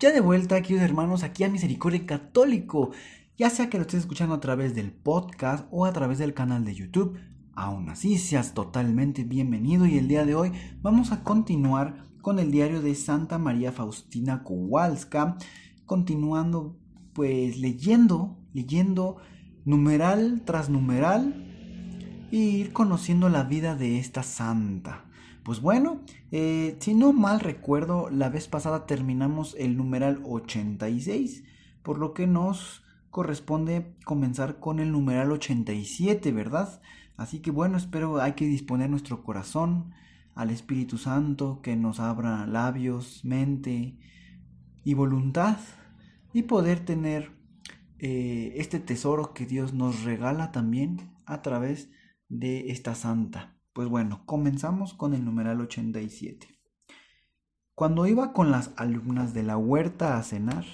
Ya de vuelta, queridos hermanos, aquí a Misericordia Católico. Ya sea que lo estés escuchando a través del podcast o a través del canal de YouTube, aún así seas totalmente bienvenido y el día de hoy vamos a continuar con el diario de Santa María Faustina Kowalska, continuando pues leyendo, leyendo numeral tras numeral y ir conociendo la vida de esta santa. Pues bueno, eh, si no mal recuerdo, la vez pasada terminamos el numeral 86, por lo que nos corresponde comenzar con el numeral 87, ¿verdad? Así que bueno, espero hay que disponer nuestro corazón al Espíritu Santo que nos abra labios, mente y voluntad y poder tener eh, este tesoro que Dios nos regala también a través de esta santa. Pues bueno, comenzamos con el numeral 87. Cuando iba con las alumnas de la huerta a cenar,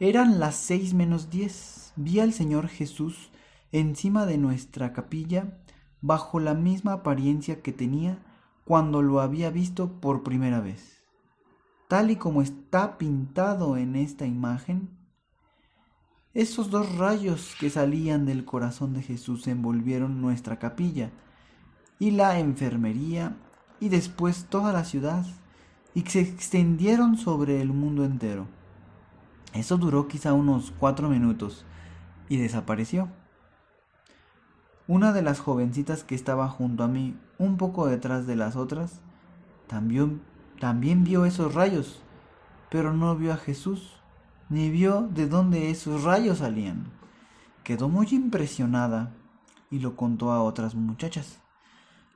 eran las seis menos diez. Vi al Señor Jesús encima de nuestra capilla, bajo la misma apariencia que tenía cuando lo había visto por primera vez. Tal y como está pintado en esta imagen, esos dos rayos que salían del corazón de Jesús envolvieron nuestra capilla, y la enfermería y después toda la ciudad y se extendieron sobre el mundo entero. Eso duró quizá unos cuatro minutos y desapareció. Una de las jovencitas que estaba junto a mí, un poco detrás de las otras, también, también vio esos rayos, pero no vio a Jesús, ni vio de dónde esos rayos salían. Quedó muy impresionada y lo contó a otras muchachas.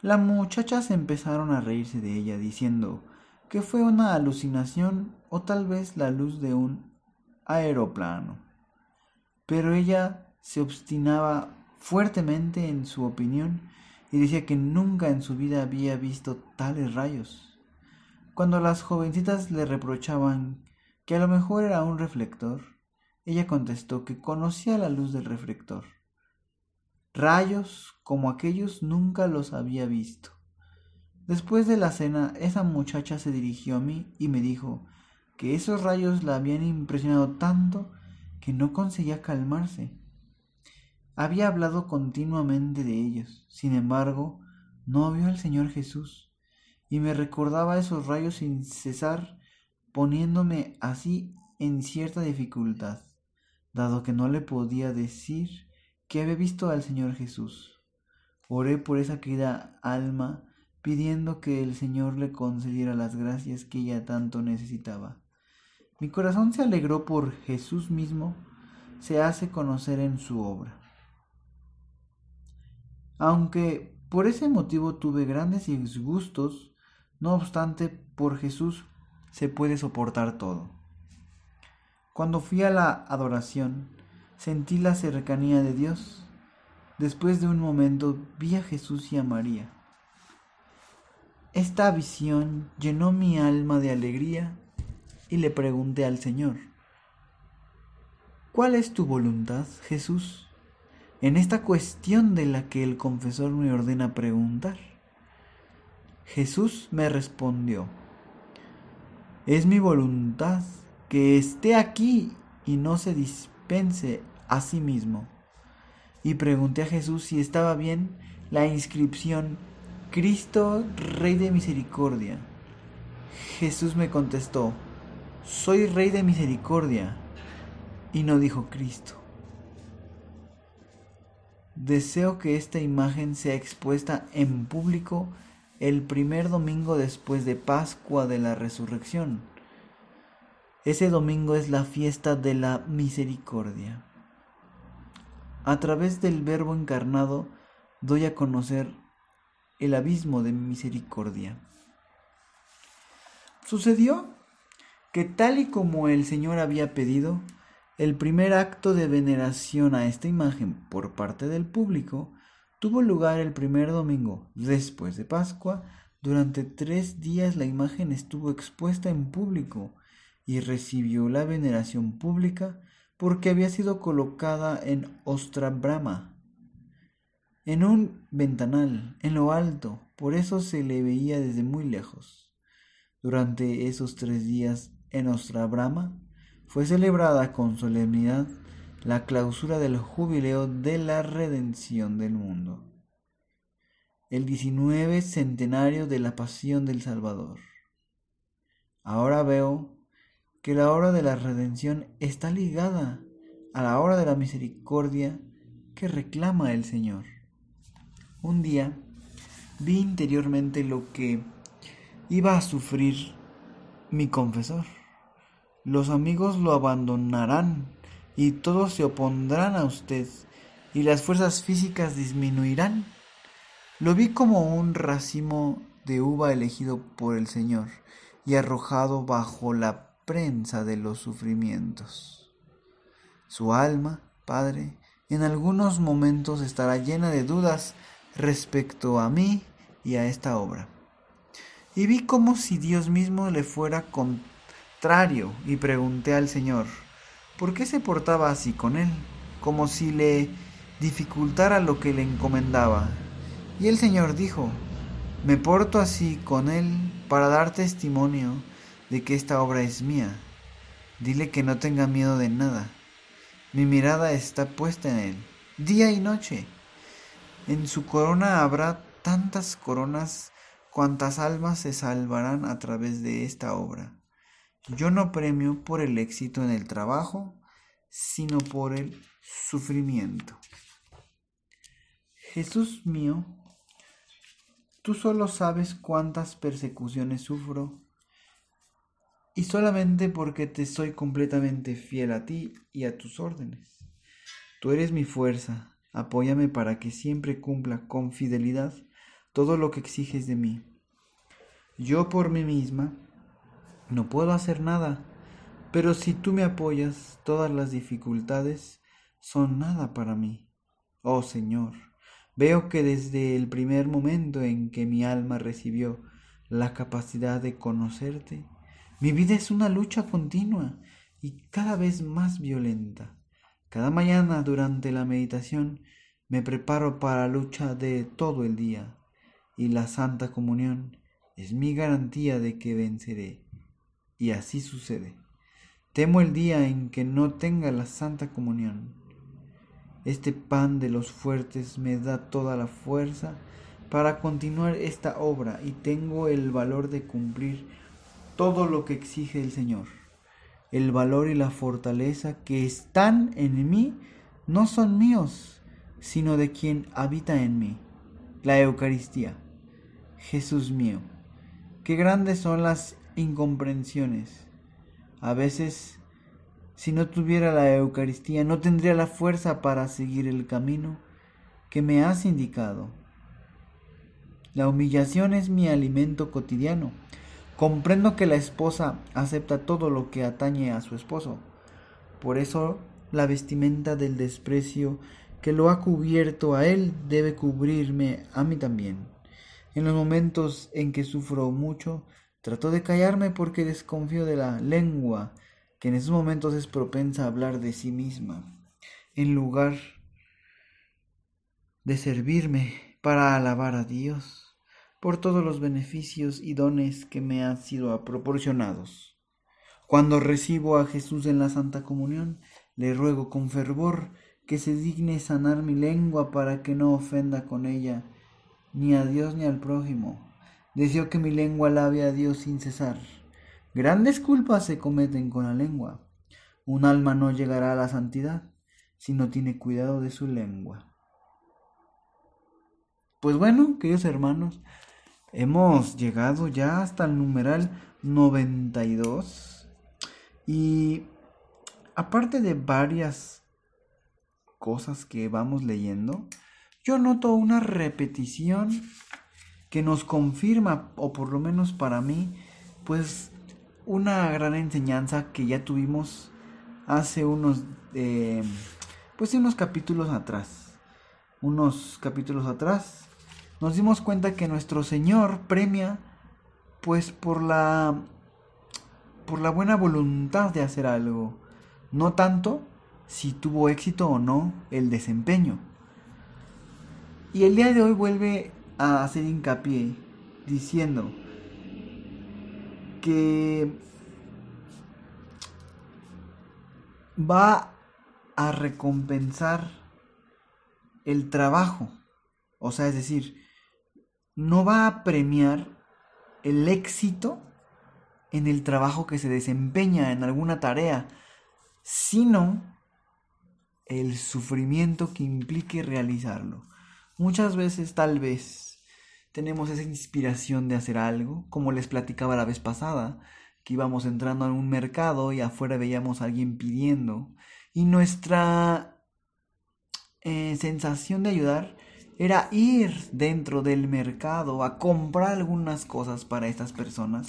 Las muchachas empezaron a reírse de ella, diciendo que fue una alucinación o tal vez la luz de un aeroplano. Pero ella se obstinaba fuertemente en su opinión y decía que nunca en su vida había visto tales rayos. Cuando las jovencitas le reprochaban que a lo mejor era un reflector, ella contestó que conocía la luz del reflector Rayos como aquellos nunca los había visto. Después de la cena, esa muchacha se dirigió a mí y me dijo que esos rayos la habían impresionado tanto que no conseguía calmarse. Había hablado continuamente de ellos, sin embargo, no vio al Señor Jesús, y me recordaba esos rayos sin cesar, poniéndome así en cierta dificultad, dado que no le podía decir que había visto al Señor Jesús. Oré por esa querida alma, pidiendo que el Señor le concediera las gracias que ella tanto necesitaba. Mi corazón se alegró por Jesús mismo, se hace conocer en su obra. Aunque por ese motivo tuve grandes disgustos, no obstante, por Jesús se puede soportar todo. Cuando fui a la adoración, sentí la cercanía de Dios. Después de un momento vi a Jesús y a María. Esta visión llenó mi alma de alegría y le pregunté al Señor, ¿cuál es tu voluntad, Jesús, en esta cuestión de la que el confesor me ordena preguntar? Jesús me respondió, es mi voluntad que esté aquí y no se dispense a sí mismo. Y pregunté a Jesús si estaba bien la inscripción Cristo Rey de Misericordia. Jesús me contestó, soy Rey de Misericordia. Y no dijo Cristo. Deseo que esta imagen sea expuesta en público el primer domingo después de Pascua de la Resurrección. Ese domingo es la fiesta de la misericordia. A través del Verbo encarnado doy a conocer el abismo de mi misericordia. Sucedió que tal y como el Señor había pedido, el primer acto de veneración a esta imagen por parte del público tuvo lugar el primer domingo después de Pascua. Durante tres días la imagen estuvo expuesta en público y recibió la veneración pública porque había sido colocada en Ostra Brahma, en un ventanal, en lo alto, por eso se le veía desde muy lejos. Durante esos tres días en Ostra Brahma fue celebrada con solemnidad la clausura del jubileo de la redención del mundo, el 19 centenario de la pasión del Salvador. Ahora veo que la hora de la redención está ligada a la hora de la misericordia que reclama el Señor. Un día vi interiormente lo que iba a sufrir mi confesor. Los amigos lo abandonarán y todos se opondrán a usted y las fuerzas físicas disminuirán. Lo vi como un racimo de uva elegido por el Señor y arrojado bajo la prensa de los sufrimientos. Su alma, Padre, en algunos momentos estará llena de dudas respecto a mí y a esta obra. Y vi como si Dios mismo le fuera contrario y pregunté al Señor, ¿por qué se portaba así con él? Como si le dificultara lo que le encomendaba. Y el Señor dijo, me porto así con él para dar testimonio de que esta obra es mía. Dile que no tenga miedo de nada. Mi mirada está puesta en él, día y noche. En su corona habrá tantas coronas cuantas almas se salvarán a través de esta obra. Yo no premio por el éxito en el trabajo, sino por el sufrimiento. Jesús mío, tú solo sabes cuántas persecuciones sufro y solamente porque te soy completamente fiel a ti y a tus órdenes. Tú eres mi fuerza, apóyame para que siempre cumpla con fidelidad todo lo que exiges de mí. Yo por mí misma no puedo hacer nada, pero si tú me apoyas, todas las dificultades son nada para mí. Oh Señor, veo que desde el primer momento en que mi alma recibió la capacidad de conocerte, mi vida es una lucha continua y cada vez más violenta. Cada mañana durante la meditación me preparo para la lucha de todo el día y la Santa Comunión es mi garantía de que venceré. Y así sucede. Temo el día en que no tenga la Santa Comunión. Este pan de los fuertes me da toda la fuerza para continuar esta obra y tengo el valor de cumplir todo lo que exige el Señor. El valor y la fortaleza que están en mí no son míos, sino de quien habita en mí, la Eucaristía. Jesús mío, qué grandes son las incomprensiones. A veces, si no tuviera la Eucaristía, no tendría la fuerza para seguir el camino que me has indicado. La humillación es mi alimento cotidiano Comprendo que la esposa acepta todo lo que atañe a su esposo. Por eso la vestimenta del desprecio que lo ha cubierto a él debe cubrirme a mí también. En los momentos en que sufro mucho, trato de callarme porque desconfío de la lengua, que en esos momentos es propensa a hablar de sí misma, en lugar de servirme para alabar a Dios por todos los beneficios y dones que me han sido proporcionados. Cuando recibo a Jesús en la Santa Comunión, le ruego con fervor que se digne sanar mi lengua para que no ofenda con ella ni a Dios ni al prójimo. Deseo que mi lengua alabe a Dios sin cesar. Grandes culpas se cometen con la lengua. Un alma no llegará a la santidad si no tiene cuidado de su lengua. Pues bueno, queridos hermanos, Hemos llegado ya hasta el numeral 92 y aparte de varias cosas que vamos leyendo, yo noto una repetición que nos confirma, o por lo menos para mí, pues una gran enseñanza que ya tuvimos hace unos, eh, pues unos capítulos atrás. Unos capítulos atrás nos dimos cuenta que nuestro Señor premia pues por la por la buena voluntad de hacer algo, no tanto si tuvo éxito o no el desempeño. Y el día de hoy vuelve a hacer hincapié diciendo que va a recompensar el trabajo. O sea, es decir, no va a premiar el éxito en el trabajo que se desempeña en alguna tarea, sino el sufrimiento que implique realizarlo. Muchas veces, tal vez, tenemos esa inspiración de hacer algo, como les platicaba la vez pasada, que íbamos entrando a un mercado y afuera veíamos a alguien pidiendo, y nuestra eh, sensación de ayudar era ir dentro del mercado a comprar algunas cosas para estas personas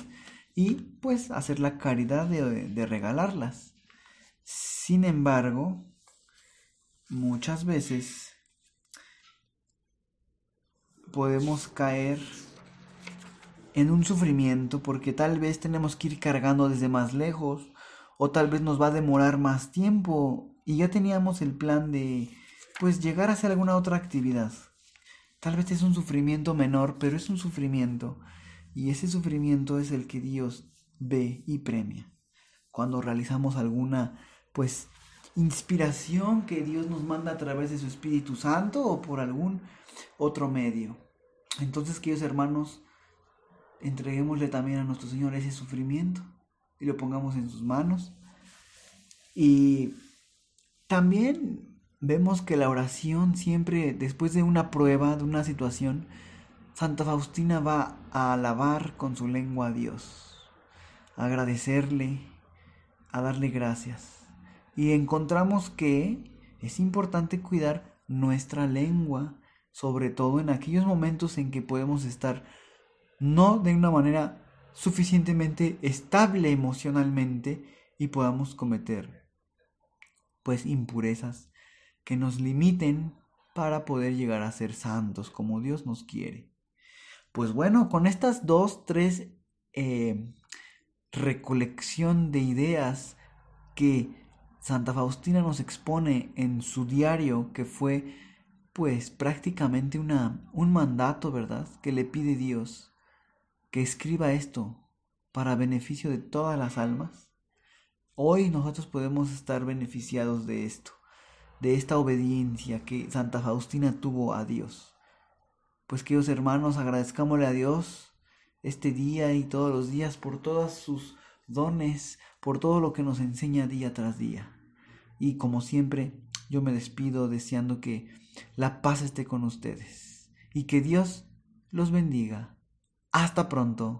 y pues hacer la caridad de, regalarlas. Sin embargo, muchas veces podemos caer en un sufrimiento porque tal vez tenemos que ir cargando desde más lejos o tal vez nos va a demorar más tiempo y ya teníamos el plan de pues llegar a hacer alguna otra actividad. Tal vez es un sufrimiento menor, pero es un sufrimiento. Y ese sufrimiento es el que Dios ve y premia. Cuando realizamos alguna, pues, inspiración que Dios nos manda a través de su Espíritu Santo o por algún otro medio. Entonces, queridos hermanos, entreguémosle también a nuestro Señor ese sufrimiento y lo pongamos en sus manos. Y también vemos que la oración siempre, después de una prueba, de una situación, Santa Faustina va a alabar con su lengua a Dios, a agradecerle, a darle gracias. Y encontramos que es importante cuidar nuestra lengua, sobre todo en aquellos momentos en que podemos estar no de una manera suficientemente estable emocionalmente y podamos cometer pues impurezas que nos limiten para poder llegar a ser santos como Dios nos quiere. Pues bueno, con estas dos, tres eh, recolección de ideas que Santa Faustina nos expone en su diario, que fue pues prácticamente una, un mandato, ¿verdad? Que le pide Dios que escriba esto para beneficio de todas las almas. Hoy nosotros podemos estar beneficiados de esto de esta obediencia que Santa Faustina tuvo a Dios. Pues queridos hermanos, agradezcámosle a Dios este día y todos los días por todos sus dones, por todo lo que nos enseña día tras día. Y como siempre, yo me despido deseando que la paz esté con ustedes y que Dios los bendiga. Hasta pronto.